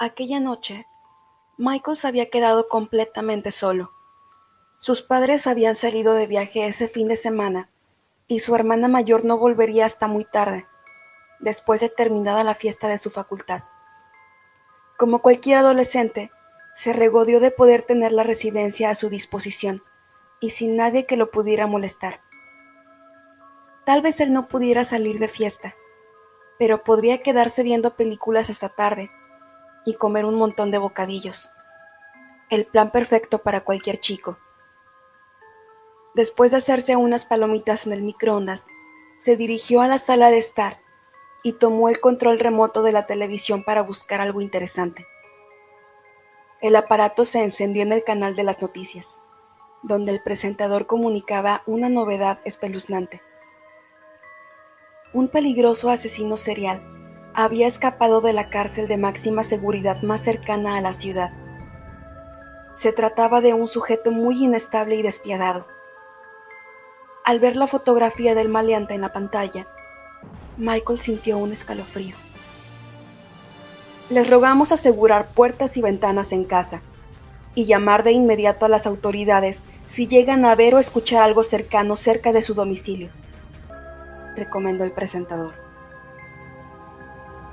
Aquella noche, Michael se había quedado completamente solo. Sus padres habían salido de viaje ese fin de semana y su hermana mayor no volvería hasta muy tarde, después de terminada la fiesta de su facultad. Como cualquier adolescente, se regodeó de poder tener la residencia a su disposición y sin nadie que lo pudiera molestar. Tal vez él no pudiera salir de fiesta, pero podría quedarse viendo películas hasta tarde y comer un montón de bocadillos. El plan perfecto para cualquier chico. Después de hacerse unas palomitas en el microondas, se dirigió a la sala de estar y tomó el control remoto de la televisión para buscar algo interesante. El aparato se encendió en el canal de las noticias, donde el presentador comunicaba una novedad espeluznante. Un peligroso asesino serial había escapado de la cárcel de máxima seguridad más cercana a la ciudad. Se trataba de un sujeto muy inestable y despiadado. Al ver la fotografía del maleante en la pantalla, Michael sintió un escalofrío. Les rogamos asegurar puertas y ventanas en casa y llamar de inmediato a las autoridades si llegan a ver o escuchar algo cercano cerca de su domicilio recomendó el presentador.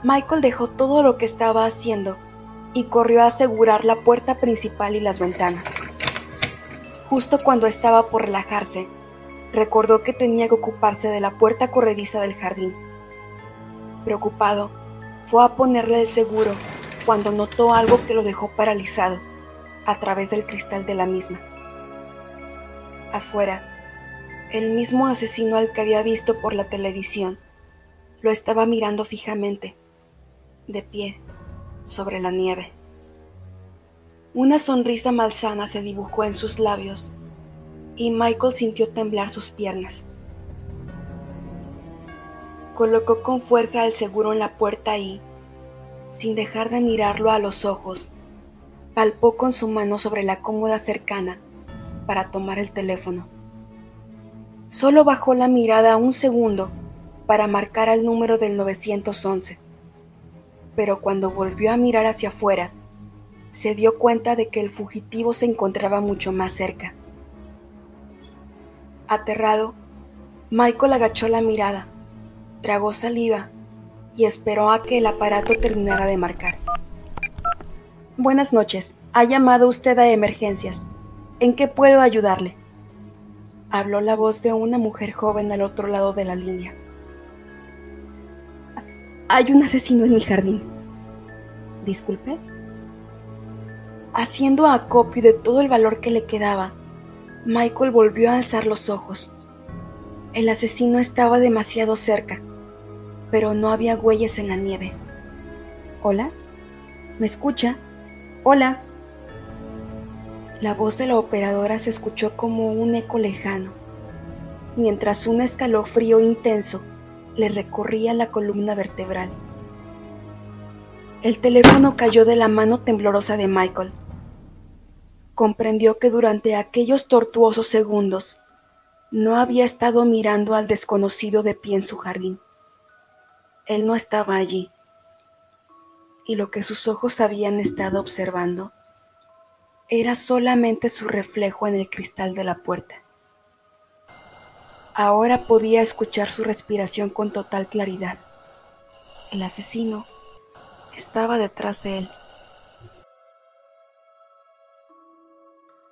Michael dejó todo lo que estaba haciendo y corrió a asegurar la puerta principal y las ventanas. Justo cuando estaba por relajarse, recordó que tenía que ocuparse de la puerta corrediza del jardín. Preocupado, fue a ponerle el seguro cuando notó algo que lo dejó paralizado a través del cristal de la misma. Afuera, el mismo asesino al que había visto por la televisión lo estaba mirando fijamente, de pie, sobre la nieve. Una sonrisa malsana se dibujó en sus labios y Michael sintió temblar sus piernas. Colocó con fuerza el seguro en la puerta y, sin dejar de mirarlo a los ojos, palpó con su mano sobre la cómoda cercana para tomar el teléfono. Solo bajó la mirada un segundo para marcar el número del 911, pero cuando volvió a mirar hacia afuera, se dio cuenta de que el fugitivo se encontraba mucho más cerca. Aterrado, Michael agachó la mirada, tragó saliva y esperó a que el aparato terminara de marcar. Buenas noches, ha llamado usted a emergencias. ¿En qué puedo ayudarle? habló la voz de una mujer joven al otro lado de la línea. Hay un asesino en mi jardín. Disculpe. Haciendo acopio de todo el valor que le quedaba, Michael volvió a alzar los ojos. El asesino estaba demasiado cerca, pero no había huellas en la nieve. ¿Hola? ¿Me escucha? Hola. La voz de la operadora se escuchó como un eco lejano, mientras un escalofrío intenso le recorría la columna vertebral. El teléfono cayó de la mano temblorosa de Michael. Comprendió que durante aquellos tortuosos segundos no había estado mirando al desconocido de pie en su jardín. Él no estaba allí. Y lo que sus ojos habían estado observando era solamente su reflejo en el cristal de la puerta. Ahora podía escuchar su respiración con total claridad. El asesino estaba detrás de él.